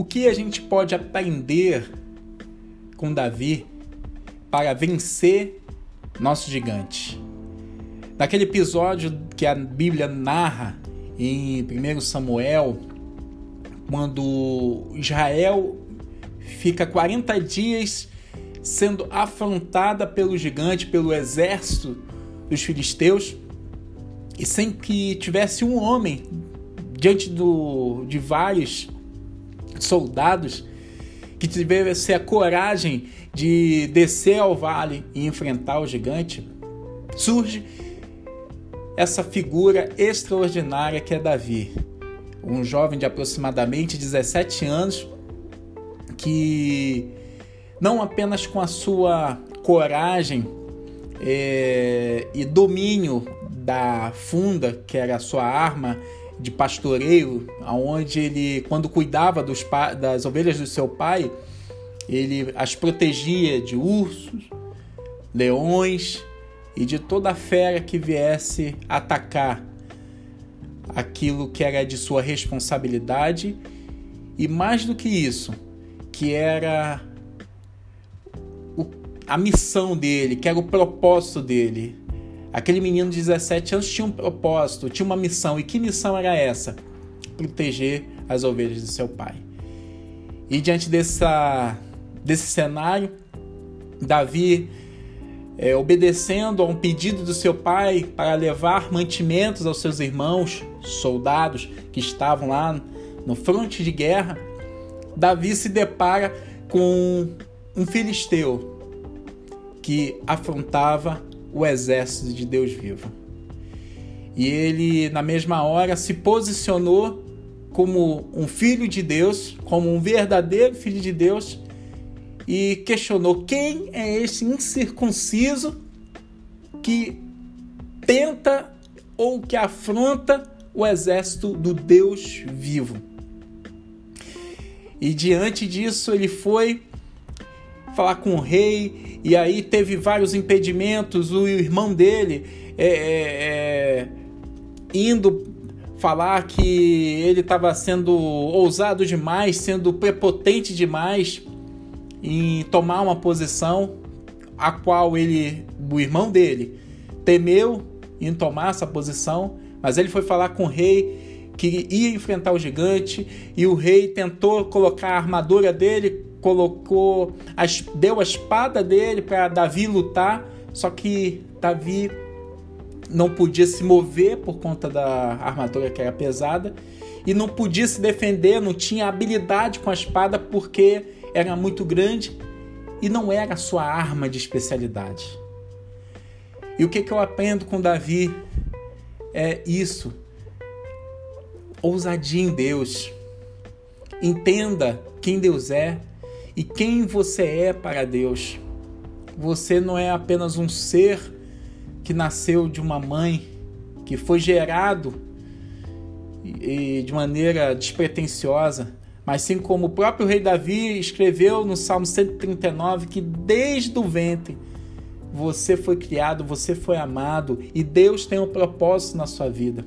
O que a gente pode aprender com Davi para vencer nosso gigante? Naquele episódio que a Bíblia narra em 1 Samuel, quando Israel fica 40 dias sendo afrontada pelo gigante, pelo exército dos filisteus, e sem que tivesse um homem diante do, de vários soldados que tivesse a coragem de descer ao vale e enfrentar o gigante, surge essa figura extraordinária que é Davi, um jovem de aproximadamente 17 anos que não apenas com a sua coragem é, e domínio da funda, que era a sua arma de pastoreio, aonde ele, quando cuidava dos, das ovelhas do seu pai, ele as protegia de ursos, leões e de toda fera que viesse atacar aquilo que era de sua responsabilidade e mais do que isso, que era a missão dele, que era o propósito dele. Aquele menino de 17 anos tinha um propósito, tinha uma missão. E que missão era essa? Proteger as ovelhas de seu pai. E diante dessa, desse cenário, Davi é, obedecendo a um pedido do seu pai para levar mantimentos aos seus irmãos, soldados que estavam lá no fronte de guerra, Davi se depara com um filisteu que afrontava o exército de Deus vivo. E ele, na mesma hora, se posicionou como um filho de Deus, como um verdadeiro filho de Deus, e questionou quem é esse incircunciso que tenta ou que afronta o exército do Deus vivo. E diante disso ele foi falar com o rei, e aí teve vários impedimentos. O irmão dele é, é, é, indo falar que ele estava sendo ousado demais, sendo prepotente demais em tomar uma posição a qual ele, o irmão dele, temeu em tomar essa posição, mas ele foi falar com o rei que ia enfrentar o gigante e o rei tentou colocar a armadura dele, colocou, deu a espada dele para Davi lutar, só que Davi não podia se mover por conta da armadura que era pesada e não podia se defender, não tinha habilidade com a espada porque era muito grande e não era a sua arma de especialidade. E o que, que eu aprendo com Davi é isso. Ousadia em Deus. Entenda quem Deus é e quem você é para Deus. Você não é apenas um ser que nasceu de uma mãe, que foi gerado e de maneira despretensiosa, mas sim como o próprio rei Davi escreveu no Salmo 139 que desde o ventre você foi criado, você foi amado e Deus tem um propósito na sua vida.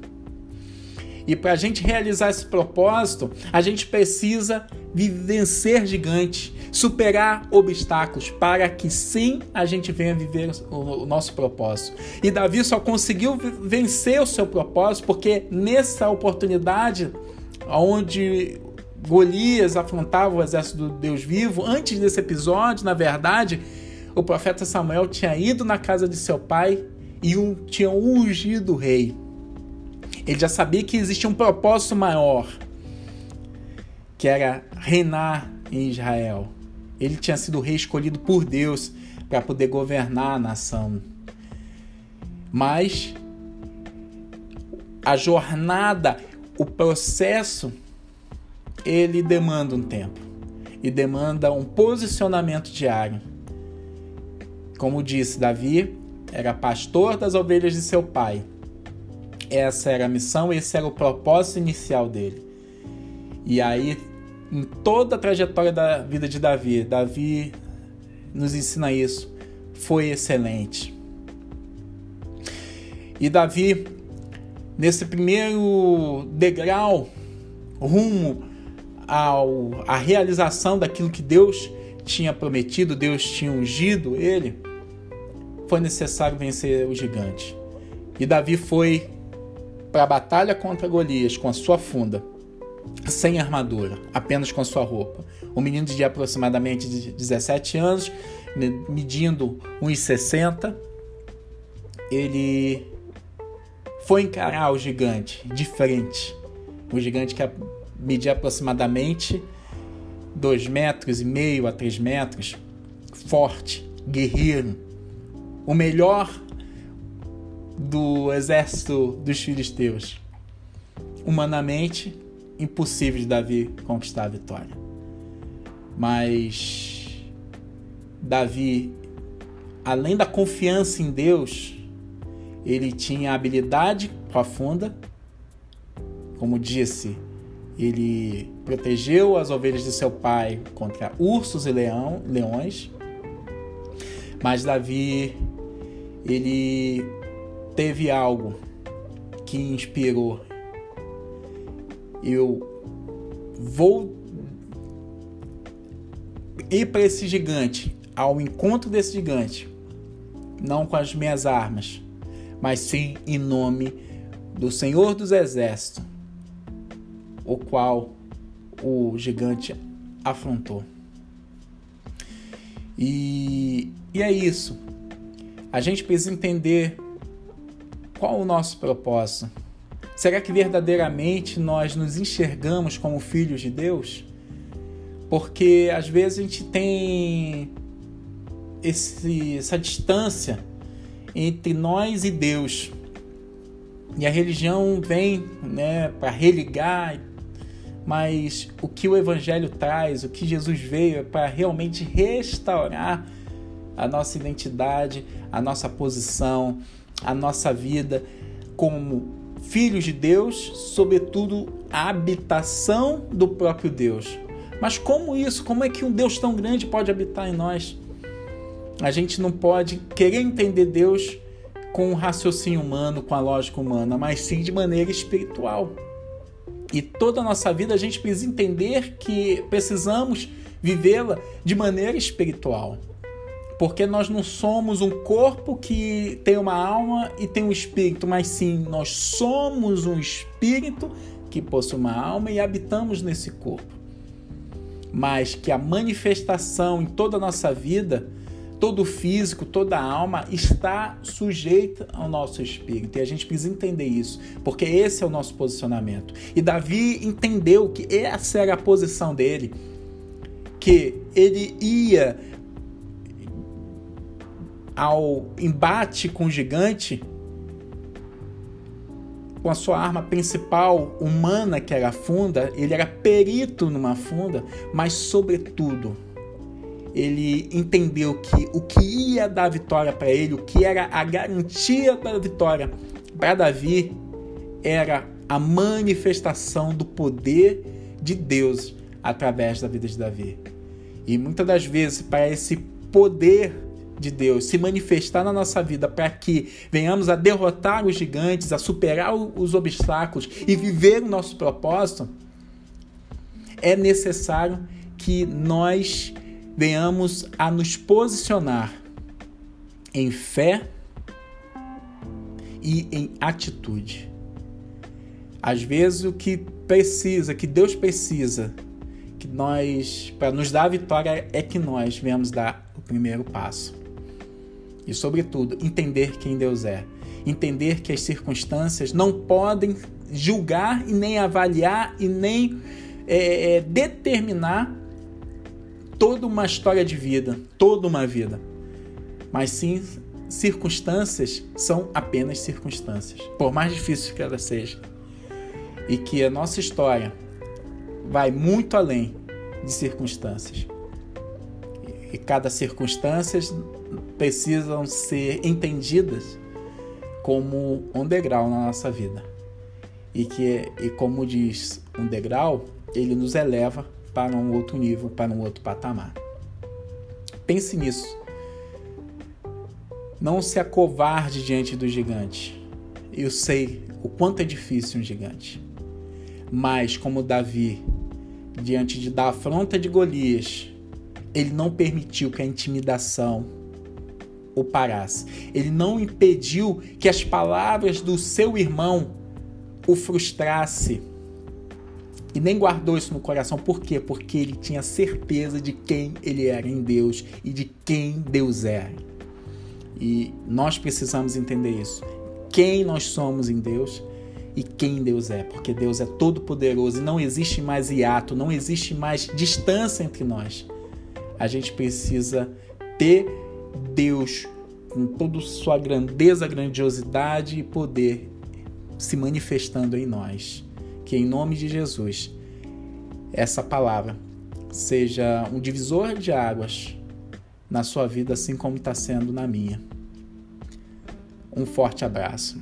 E para a gente realizar esse propósito, a gente precisa vencer gigantes, superar obstáculos, para que sim a gente venha viver o nosso propósito. E Davi só conseguiu vencer o seu propósito porque nessa oportunidade, onde Golias afrontava o exército do Deus vivo, antes desse episódio, na verdade, o profeta Samuel tinha ido na casa de seu pai e um, tinha ungido o rei. Ele já sabia que existia um propósito maior, que era reinar em Israel. Ele tinha sido rei escolhido por Deus para poder governar a nação. Mas a jornada, o processo ele demanda um tempo e demanda um posicionamento diário. Como disse Davi, era pastor das ovelhas de seu pai. Essa era a missão, esse era o propósito inicial dele. E aí, em toda a trajetória da vida de Davi, Davi nos ensina isso. Foi excelente. E Davi, nesse primeiro degrau rumo ao, à realização daquilo que Deus tinha prometido, Deus tinha ungido ele, foi necessário vencer o gigante. E Davi foi para a batalha contra Golias com a sua funda, sem armadura, apenas com a sua roupa. Um menino de aproximadamente 17 anos, medindo 1,60, ele foi encarar o gigante de frente. O gigante que media aproximadamente 2 metros e meio a 3 metros, forte, guerreiro, o melhor do exército dos filisteus. Humanamente, impossível de Davi conquistar a vitória. Mas Davi, além da confiança em Deus, ele tinha habilidade profunda, como disse, ele protegeu as ovelhas de seu pai contra ursos e leão, leões. Mas Davi ele teve algo que inspirou. Eu vou ir para esse gigante, ao encontro desse gigante, não com as minhas armas, mas sim em nome do Senhor dos Exércitos, o qual o gigante afrontou. E, e é isso. A gente precisa entender qual o nosso propósito. Será que verdadeiramente nós nos enxergamos como filhos de Deus? Porque às vezes a gente tem esse, essa distância entre nós e Deus. E a religião vem né, para religar, mas o que o Evangelho traz, o que Jesus veio é para realmente restaurar a nossa identidade, a nossa posição, a nossa vida como filhos de Deus, sobretudo a habitação do próprio Deus. Mas como isso? Como é que um Deus tão grande pode habitar em nós? A gente não pode querer entender Deus com o raciocínio humano, com a lógica humana, mas sim de maneira espiritual. E toda a nossa vida a gente precisa entender que precisamos vivê-la de maneira espiritual. Porque nós não somos um corpo que tem uma alma e tem um espírito, mas sim nós somos um espírito que possui uma alma e habitamos nesse corpo. Mas que a manifestação em toda a nossa vida todo o físico, toda a alma está sujeita ao nosso espírito. E a gente precisa entender isso, porque esse é o nosso posicionamento. E Davi entendeu que essa era a posição dele, que ele ia ao embate com o gigante com a sua arma principal humana, que era a funda, ele era perito numa funda, mas sobretudo ele entendeu que o que ia dar vitória para ele, o que era a garantia da vitória para Davi, era a manifestação do poder de Deus através da vida de Davi. E muitas das vezes, para esse poder de Deus se manifestar na nossa vida, para que venhamos a derrotar os gigantes, a superar os obstáculos e viver o nosso propósito, é necessário que nós venhamos a nos posicionar em fé e em atitude. Às vezes o que precisa, que Deus precisa, que nós para nos dar a vitória é que nós venhamos dar o primeiro passo. E sobretudo, entender quem Deus é. Entender que as circunstâncias não podem julgar e nem avaliar e nem é, é determinar toda uma história de vida, toda uma vida. Mas sim, circunstâncias são apenas circunstâncias, por mais difíceis que elas sejam. E que a nossa história vai muito além de circunstâncias. E cada circunstância precisam ser entendidas como um degrau na nossa vida. E que e como diz um degrau, ele nos eleva para um outro nível, para um outro patamar. Pense nisso. Não se acovarde diante do gigante. Eu sei o quanto é difícil um gigante. Mas, como Davi diante de da afronta de Golias, ele não permitiu que a intimidação o parasse. Ele não impediu que as palavras do seu irmão o frustrasse. E nem guardou isso no coração. Por quê? Porque ele tinha certeza de quem ele era em Deus e de quem Deus era. E nós precisamos entender isso. Quem nós somos em Deus e quem Deus é, porque Deus é todo poderoso e não existe mais hiato, não existe mais distância entre nós. A gente precisa ter Deus com toda sua grandeza, grandiosidade e poder se manifestando em nós. Que em nome de Jesus essa palavra seja um divisor de águas na sua vida, assim como está sendo na minha. Um forte abraço.